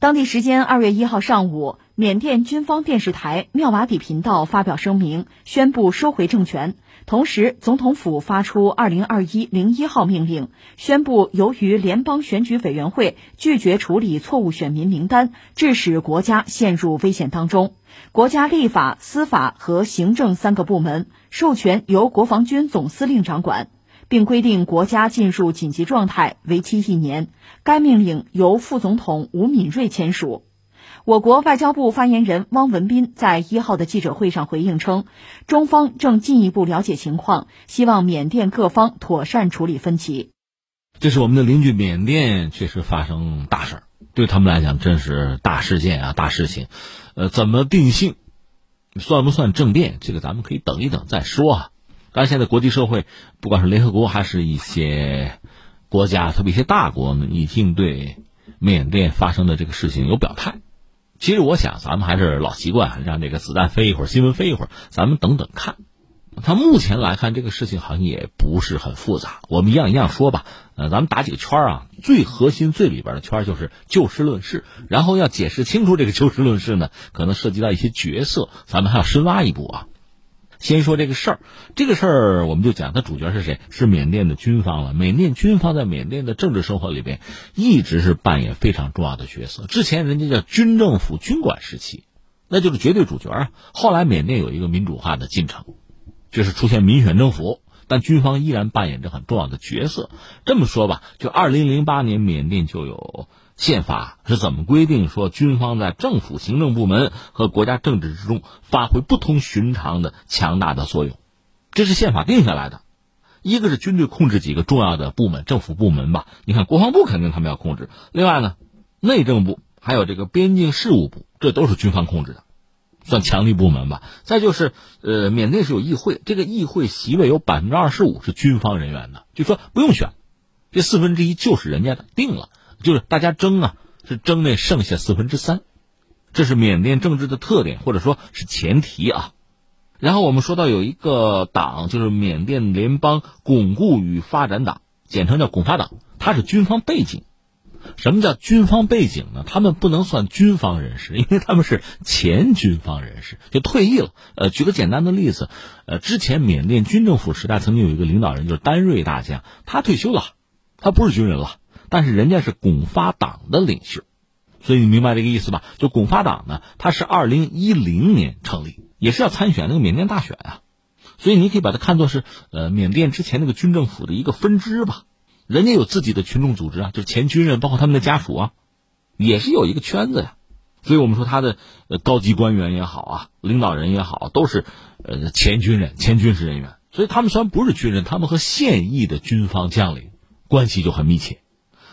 当地时间二月一号上午，缅甸军方电视台妙瓦底频道发表声明，宣布收回政权。同时，总统府发出二零二一零一号命令，宣布由于联邦选举委员会拒绝处理错误选民名单，致使国家陷入危险当中。国家立法、司法和行政三个部门授权由国防军总司令掌管。并规定国家进入紧急状态，为期一年。该命令由副总统吴敏瑞签署。我国外交部发言人汪文斌在一号的记者会上回应称，中方正进一步了解情况，希望缅甸各方妥善处理分歧。这是我们的邻居缅甸，确实发生大事儿，对他们来讲真是大事件啊，大事情。呃，怎么定性，算不算政变？这个咱们可以等一等再说啊。但是现在国际社会，不管是联合国还是一些国家，特别一些大国呢，已经对缅甸发生的这个事情有表态。其实我想，咱们还是老习惯，让这个子弹飞一会儿，新闻飞一会儿，咱们等等看。他目前来看，这个事情好像也不是很复杂。我们一样一样说吧。呃，咱们打几个圈啊，最核心、最里边的圈就是就事论事。然后要解释清楚这个就事论事呢，可能涉及到一些角色，咱们还要深挖一步啊。先说这个事儿，这个事儿我们就讲，它主角是谁？是缅甸的军方了。缅甸军方在缅甸的政治生活里边，一直是扮演非常重要的角色。之前人家叫军政府军管时期，那就是绝对主角啊。后来缅甸有一个民主化的进程，就是出现民选政府，但军方依然扮演着很重要的角色。这么说吧，就二零零八年缅甸就有。宪法是怎么规定说军方在政府行政部门和国家政治之中发挥不同寻常的强大的作用？这是宪法定下来的。一个是军队控制几个重要的部门，政府部门吧。你看国防部肯定他们要控制。另外呢，内政部还有这个边境事务部，这都是军方控制的，算强力部门吧。再就是，呃，缅甸是有议会，这个议会席位有百分之二十五是军方人员的，就说不用选，这四分之一就是人家的，定了。就是大家争啊，是争那剩下四分之三，这是缅甸政治的特点，或者说是前提啊。然后我们说到有一个党，就是缅甸联邦巩固与发展党，简称叫巩发党，它是军方背景。什么叫军方背景呢？他们不能算军方人士，因为他们是前军方人士，就退役了。呃，举个简单的例子，呃，之前缅甸军政府时代曾经有一个领导人，就是丹瑞大将，他退休了，他不是军人了。但是人家是巩发党的领袖，所以你明白这个意思吧？就巩发党呢，它是二零一零年成立，也是要参选那个缅甸大选啊，所以你可以把它看作是呃缅甸之前那个军政府的一个分支吧。人家有自己的群众组织啊，就是前军人，包括他们的家属啊，也是有一个圈子呀。所以我们说他的呃高级官员也好啊，领导人也好，都是呃前军人、前军事人员。所以他们虽然不是军人，他们和现役的军方将领关系就很密切。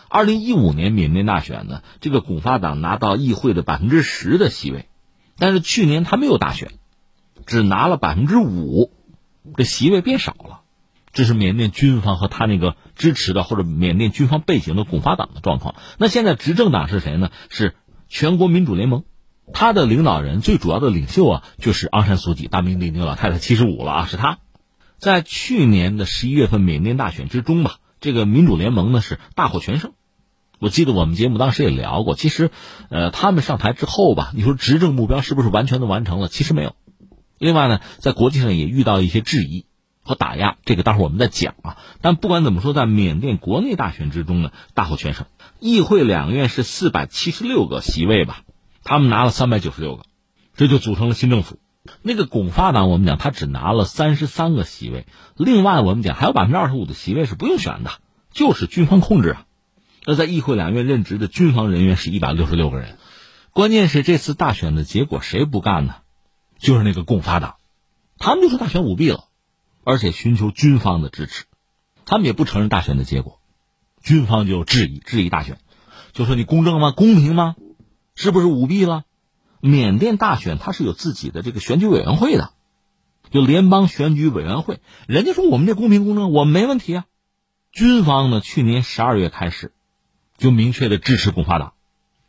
二零一五年缅甸大选呢，这个巩发党拿到议会的百分之十的席位，但是去年他没有大选，只拿了百分之五，这席位变少了。这是缅甸军方和他那个支持的或者缅甸军方背景的巩发党的状况。那现在执政党是谁呢？是全国民主联盟，他的领导人最主要的领袖啊，就是昂山素季，大名鼎鼎老太太七十五了啊，是他。在去年的十一月份缅甸大选之中吧，这个民主联盟呢是大获全胜。我记得我们节目当时也聊过，其实，呃，他们上台之后吧，你说执政目标是不是完全的完成了？其实没有。另外呢，在国际上也遇到一些质疑和打压，这个待会儿我们再讲啊。但不管怎么说，在缅甸国内大选之中呢，大获全胜，议会两院是四百七十六个席位吧，他们拿了三百九十六个，这就组成了新政府。那个巩发党，我们讲他只拿了三十三个席位，另外我们讲还有百分之二十五的席位是不用选的，就是军方控制啊。那在议会两院任职的军方人员是一百六十六个人，关键是这次大选的结果谁不干呢？就是那个共发党，他们就说大选舞弊了，而且寻求军方的支持，他们也不承认大选的结果，军方就质疑质疑大选，就说你公正吗？公平吗？是不是舞弊了？缅甸大选它是有自己的这个选举委员会的，就联邦选举委员会，人家说我们这公平公正，我们没问题啊。军方呢，去年十二月开始。就明确的支持共发党，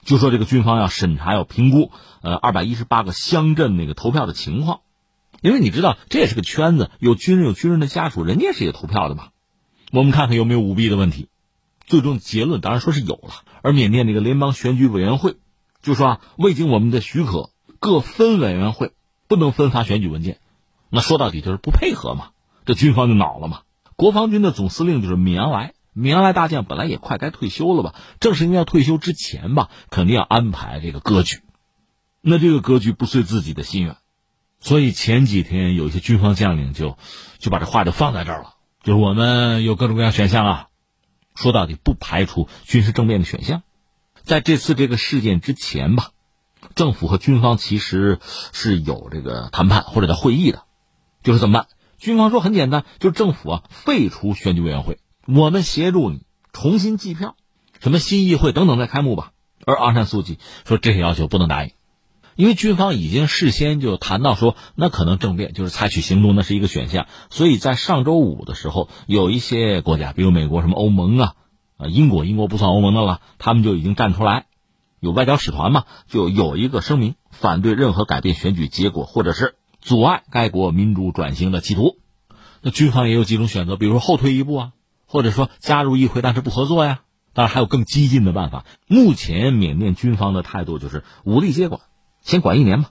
就说这个军方要审查要评估，呃，二百一十八个乡镇那个投票的情况，因为你知道这也是个圈子，有军人有军人的家属，人家是也投票的嘛。我们看看有没有舞弊的问题，最终结论当然说是有了。而缅甸那个联邦选举委员会就说啊，未经我们的许可，各分委员会不能分发选举文件。那说到底就是不配合嘛，这军方就恼了嘛。国防军的总司令就是米阳来，米阳来大将本来也快该退休了吧，正是因为要退休之前吧，肯定要安排这个割据。那这个格局不遂自己的心愿，所以前几天有一些军方将领就就把这话就放在这儿了，就是我们有各种各样选项啊，说到底不排除军事政变的选项。在这次这个事件之前吧，政府和军方其实是有这个谈判或者叫会议的，就是怎么办？军方说很简单，就是政府啊废除选举委员会，我们协助你重新计票，什么新议会等等再开幕吧。而昂山素季说这些要求不能答应。因为军方已经事先就谈到说，那可能政变就是采取行动，那是一个选项。所以在上周五的时候，有一些国家，比如美国、什么欧盟啊，啊，英国，英国不算欧盟的了，他们就已经站出来，有外交使团嘛，就有一个声明，反对任何改变选举结果或者是阻碍该国民主转型的企图。那军方也有几种选择，比如说后退一步啊，或者说加入议会但是不合作呀。当然还有更激进的办法。目前缅甸军方的态度就是武力接管。先管一年吧，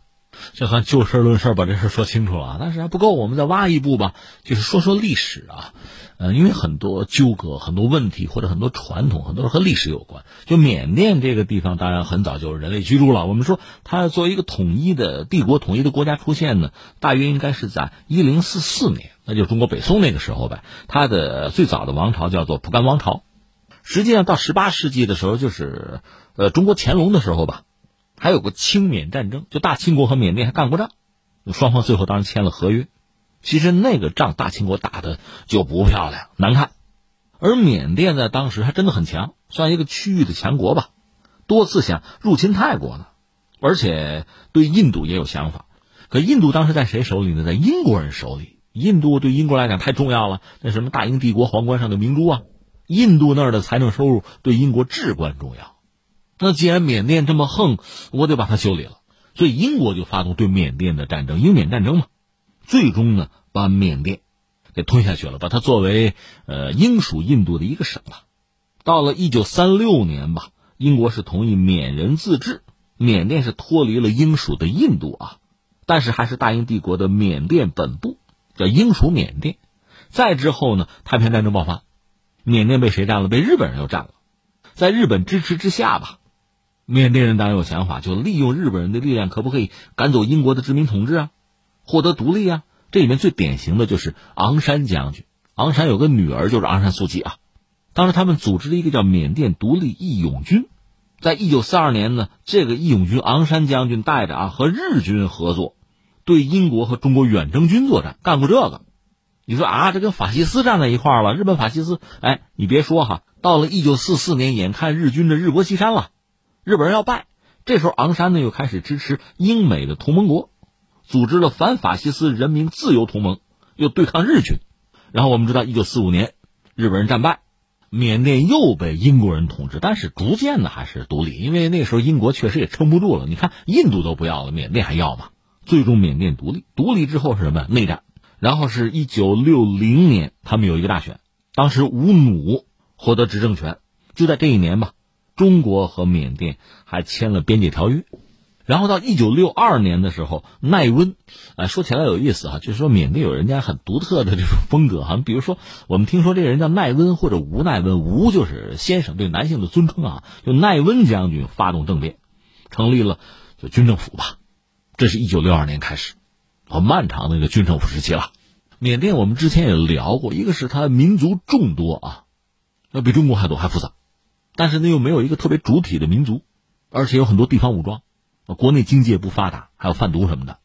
这算就事论事把这事说清楚了。但是还不够，我们再挖一步吧，就是说说历史啊。呃，因为很多纠葛、很多问题或者很多传统，很多和历史有关。就缅甸这个地方，当然很早就是人类居住了。我们说它作为一个统一的帝国、统一的国家出现呢，大约应该是在一零四四年，那就中国北宋那个时候呗。它的最早的王朝叫做蒲甘王朝，实际上到十八世纪的时候，就是呃中国乾隆的时候吧。还有个清缅战争，就大清国和缅甸还干过仗，双方最后当然签了合约。其实那个仗大清国打的就不漂亮，难看。而缅甸在当时还真的很强，算一个区域的强国吧，多次想入侵泰国呢，而且对印度也有想法。可印度当时在谁手里呢？在英国人手里。印度对英国来讲太重要了，那什么大英帝国皇冠上的明珠啊，印度那儿的财政收入对英国至关重要。那既然缅甸这么横，我得把它修理了，所以英国就发动对缅甸的战争，英缅战争嘛，最终呢把缅甸给吞下去了，把它作为呃英属印度的一个省了。到了一九三六年吧，英国是同意缅人自治，缅甸是脱离了英属的印度啊，但是还是大英帝国的缅甸本部，叫英属缅甸。再之后呢，太平洋战争爆发，缅甸被谁占了？被日本人又占了，在日本支持之下吧。缅甸人当然有想法，就利用日本人的力量，可不可以赶走英国的殖民统治啊，获得独立啊？这里面最典型的就是昂山将军。昂山有个女儿，就是昂山素季啊。当时他们组织了一个叫缅甸独立义勇军，在一九四二年呢，这个义勇军昂山将军带着啊和日军合作，对英国和中国远征军作战，干过这个。你说啊，这跟法西斯站在一块儿了？日本法西斯？哎，你别说哈，到了一九四四年，眼看日军的日薄西山了。日本人要败，这时候昂山呢又开始支持英美的同盟国，组织了反法西斯人民自由同盟，又对抗日军。然后我们知道，一九四五年，日本人战败，缅甸又被英国人统治，但是逐渐的还是独立，因为那时候英国确实也撑不住了。你看，印度都不要了，缅甸还要吗？最终缅甸独立，独立之后是什么？内战。然后是一九六零年，他们有一个大选，当时吴努获得执政权，就在这一年吧。中国和缅甸还签了边界条约，然后到一九六二年的时候，奈温，哎，说起来有意思哈，就是说缅甸有人家很独特的这种风格哈，比如说我们听说这个人叫奈温或者吴奈温，吴就是先生对男性的尊称啊，就奈温将军发动政变，成立了就军政府吧，这是一九六二年开始，很漫长的一个军政府时期了。缅甸我们之前也聊过，一个是它民族众多啊，那比中国还多还复杂。但是呢，又没有一个特别主体的民族，而且有很多地方武装，国内经济也不发达，还有贩毒什么的，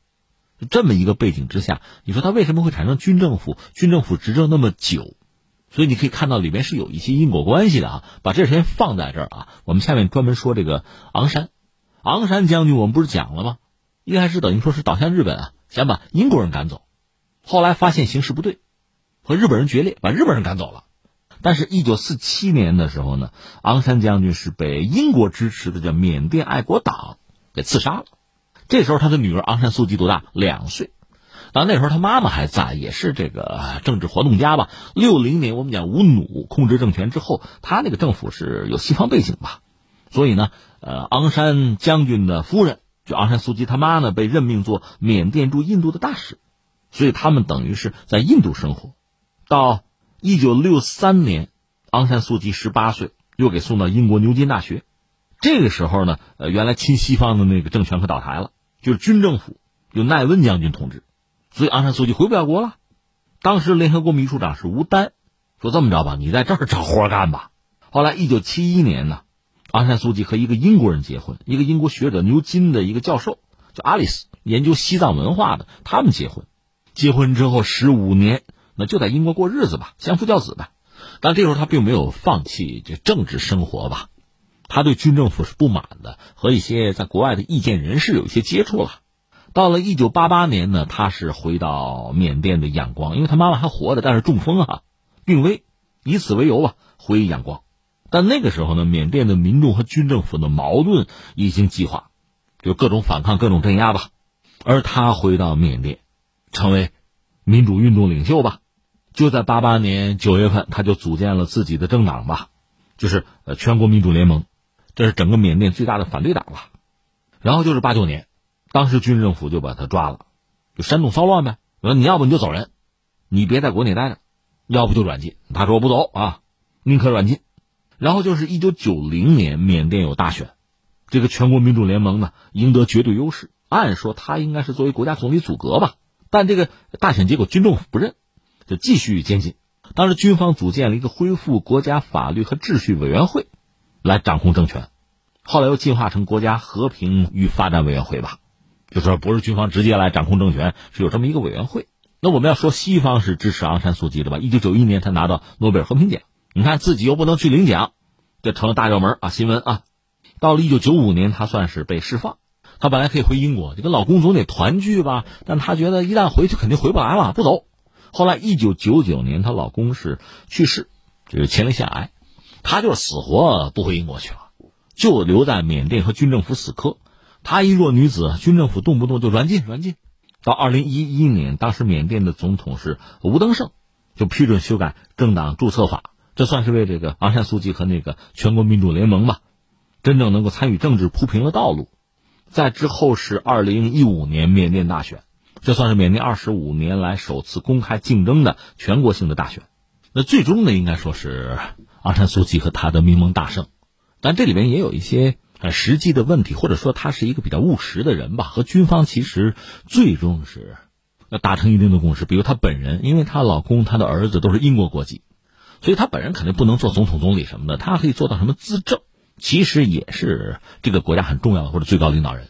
这么一个背景之下，你说他为什么会产生军政府？军政府执政那么久，所以你可以看到里面是有一些因果关系的啊。把这先放在这儿啊，我们下面专门说这个昂山，昂山将军，我们不是讲了吗？一开始等于说是倒向日本啊，想把英国人赶走，后来发现形势不对，和日本人决裂，把日本人赶走了。但是，一九四七年的时候呢，昂山将军是被英国支持的叫缅甸爱国党给刺杀了。这时候，他的女儿昂山素季多大？两岁。当，那时候他妈妈还在，也是这个政治活动家吧。六零年，我们讲吴努控制政权之后，他那个政府是有西方背景吧，所以呢，呃昂山将军的夫人，就昂山素季他妈呢，被任命做缅甸驻印度的大使，所以他们等于是在印度生活。到一九六三年，昂山素季十八岁，又给送到英国牛津大学。这个时候呢，呃，原来亲西方的那个政权可倒台了，就是军政府由奈温将军统治，所以昂山素季回不了国了。当时联合国秘书长是吴丹，说这么着吧，你在这儿找活干吧。后来一九七一年呢，昂山素季和一个英国人结婚，一个英国学者牛津的一个教授叫阿里斯，研究西藏文化的，他们结婚。结婚之后十五年，那就在英国过日子吧，相夫教子吧。但这时候他并没有放弃这政治生活吧。他对军政府是不满的，和一些在国外的意见人士有一些接触了。到了一九八八年呢，他是回到缅甸的仰光，因为他妈妈还活着，但是中风啊，病危，以此为由吧，回仰光。但那个时候呢，缅甸的民众和军政府的矛盾已经激化，就各种反抗、各种镇压吧。而他回到缅甸，成为民主运动领袖吧。就在八八年九月份，他就组建了自己的政党吧，就是呃全国民主联盟。这是整个缅甸最大的反对党了，然后就是八九年，当时军政府就把他抓了，就煽动骚乱呗。说你要不你就走人，你别在国内待着，要不就软禁。他说我不走啊，宁可软禁。然后就是一九九零年缅甸有大选，这个全国民主联盟呢赢得绝对优势，按说他应该是作为国家总理组阁吧，但这个大选结果军政府不认，就继续监禁。当时军方组建了一个恢复国家法律和秩序委员会。来掌控政权，后来又进化成国家和平与发展委员会吧，就说不是军方直接来掌控政权，是有这么一个委员会。那我们要说西方是支持昂山素季的吧？一九九一年他拿到诺贝尔和平奖，你看自己又不能去领奖，这成了大热门啊新闻啊。到了一九九五年，他算是被释放，他本来可以回英国，就跟老公总得团聚吧，但他觉得一旦回去肯定回不来了，不走。后来一九九九年，她老公是去世，就是前列腺癌。她就是死活不回英国去了，就留在缅甸和军政府死磕。她一弱女子，军政府动不动就软禁软禁。到二零一一年，当时缅甸的总统是吴登盛，就批准修改政党注册法，这算是为这个昂山素季和那个全国民主联盟吧，真正能够参与政治铺平了道路。在之后是二零一五年缅甸大选，这算是缅甸二十五年来首次公开竞争的全国性的大选。那最终呢，应该说是。昂山素季和他的民盟大胜，但这里面也有一些很实际的问题，或者说他是一个比较务实的人吧。和军方其实最终是要达成一定的共识。比如她本人，因为她老公、她的儿子都是英国国籍，所以她本人肯定不能做总统、总理什么的。她可以做到什么资政，其实也是这个国家很重要的或者最高领导人。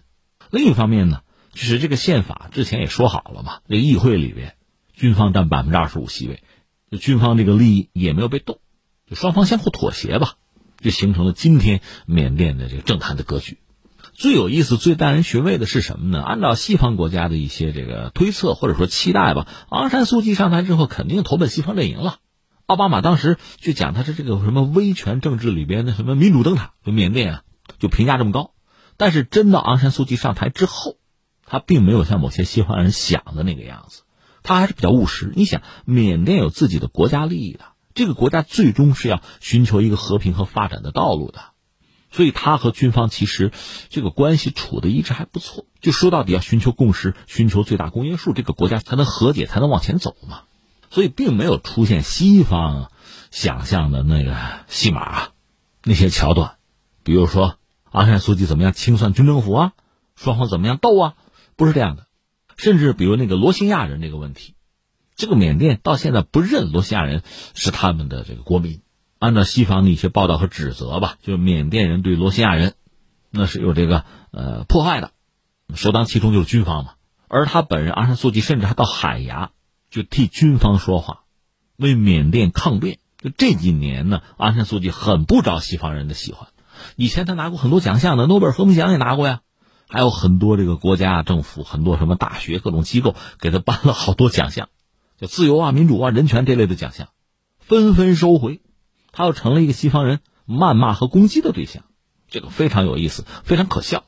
另一方面呢，就是这个宪法之前也说好了嘛，这个议会里边军方占百分之二十五席位，就军方这个利益也没有被动。就双方相互妥协吧，就形成了今天缅甸的这个政坛的格局。最有意思、最耐人寻味的是什么呢？按照西方国家的一些这个推测或者说期待吧，昂山素季上台之后肯定投奔西方阵营了。奥巴马当时就讲他是这个什么威权政治里边的什么民主灯塔，就缅甸啊，就评价这么高。但是真到昂山素季上台之后，他并没有像某些西方人想的那个样子，他还是比较务实。你想，缅甸有自己的国家利益的。这个国家最终是要寻求一个和平和发展的道路的，所以他和军方其实这个关系处的一直还不错。就说到底要寻求共识，寻求最大公约数，这个国家才能和解，才能往前走嘛。所以并没有出现西方想象的那个戏码啊，那些桥段，比如说昂山素季怎么样清算军政府啊，双方怎么样斗啊，不是这样的。甚至比如那个罗兴亚人这个问题。这个缅甸到现在不认罗兴亚人是他们的这个国民，按照西方的一些报道和指责吧，就是缅甸人对罗兴亚人那是有这个呃迫害的，首当其冲就是军方嘛。而他本人昂山素季甚至还到海牙就替军方说话，为缅甸抗辩。就这几年呢，昂山素季很不招西方人的喜欢。以前他拿过很多奖项的，诺贝尔和平奖也拿过呀，还有很多这个国家政府、很多什么大学、各种机构给他颁了好多奖项。就自由啊、民主啊、人权这类的奖项，纷纷收回，他又成了一个西方人谩骂和攻击的对象，这个非常有意思，非常可笑。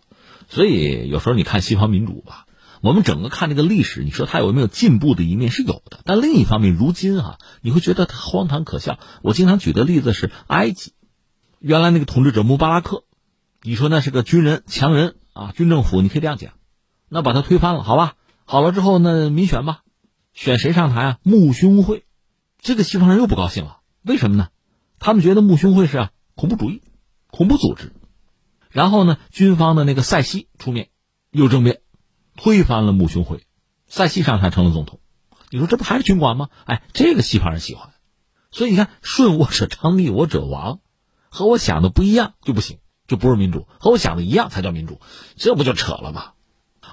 所以有时候你看西方民主吧，我们整个看这个历史，你说它有没有进步的一面是有的，但另一方面，如今啊，你会觉得它荒唐可笑。我经常举的例子是埃及，原来那个统治者穆巴拉克，你说那是个军人强人啊，军政府你可以这样讲，那把他推翻了，好吧？好了之后呢，民选吧，选谁上台啊？穆兄会，这个西方人又不高兴了，为什么呢？他们觉得穆兄会是啊恐怖主义、恐怖组织。然后呢，军方的那个塞西出面，又政变，推翻了穆兄会，塞西上台成了总统。你说这不还是军管吗？哎，这个西方人喜欢。所以你看，顺我者昌，逆我者亡，和我想的不一样就不行，就不是民主；和我想的一样才叫民主，这不就扯了吗？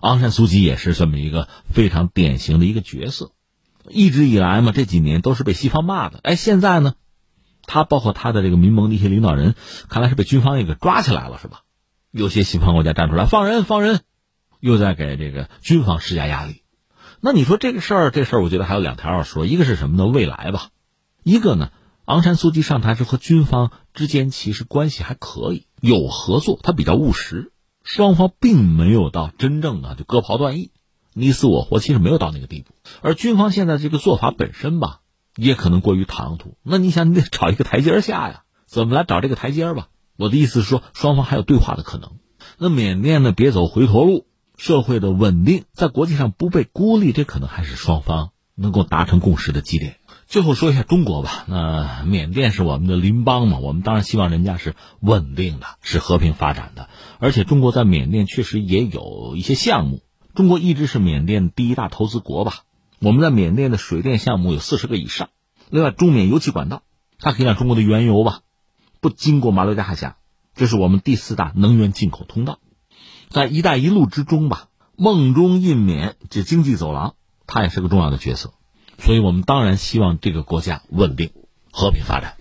昂山素季也是这么一个非常典型的一个角色，一直以来嘛，这几年都是被西方骂的。哎，现在呢，他包括他的这个民盟的一些领导人，看来是被军方也给抓起来了，是吧？有些西方国家站出来放人放人，又在给这个军方施加压力。那你说这个事儿，这事儿我觉得还有两条要说，一个是什么呢？未来吧，一个呢，昂山素季上台之后，军方之间其实关系还可以，有合作，他比较务实。双方并没有到真正的就割袍断义、你死我活，其实没有到那个地步。而军方现在这个做法本身吧，也可能过于唐突。那你想，你得找一个台阶下呀？怎么来找这个台阶吧？我的意思是说，双方还有对话的可能。那缅甸呢，别走回头路，社会的稳定，在国际上不被孤立，这可能还是双方能够达成共识的基点。最后说一下中国吧，那缅甸是我们的邻邦嘛，我们当然希望人家是稳定的，是和平发展的。而且中国在缅甸确实也有一些项目，中国一直是缅甸第一大投资国吧。我们在缅甸的水电项目有四十个以上，另外中缅油气管道，它可以让中国的原油吧不经过马六甲海峡，这是我们第四大能源进口通道。在“一带一路”之中吧，梦中印缅这经济走廊，它也是个重要的角色。所以我们当然希望这个国家稳定、和平发展。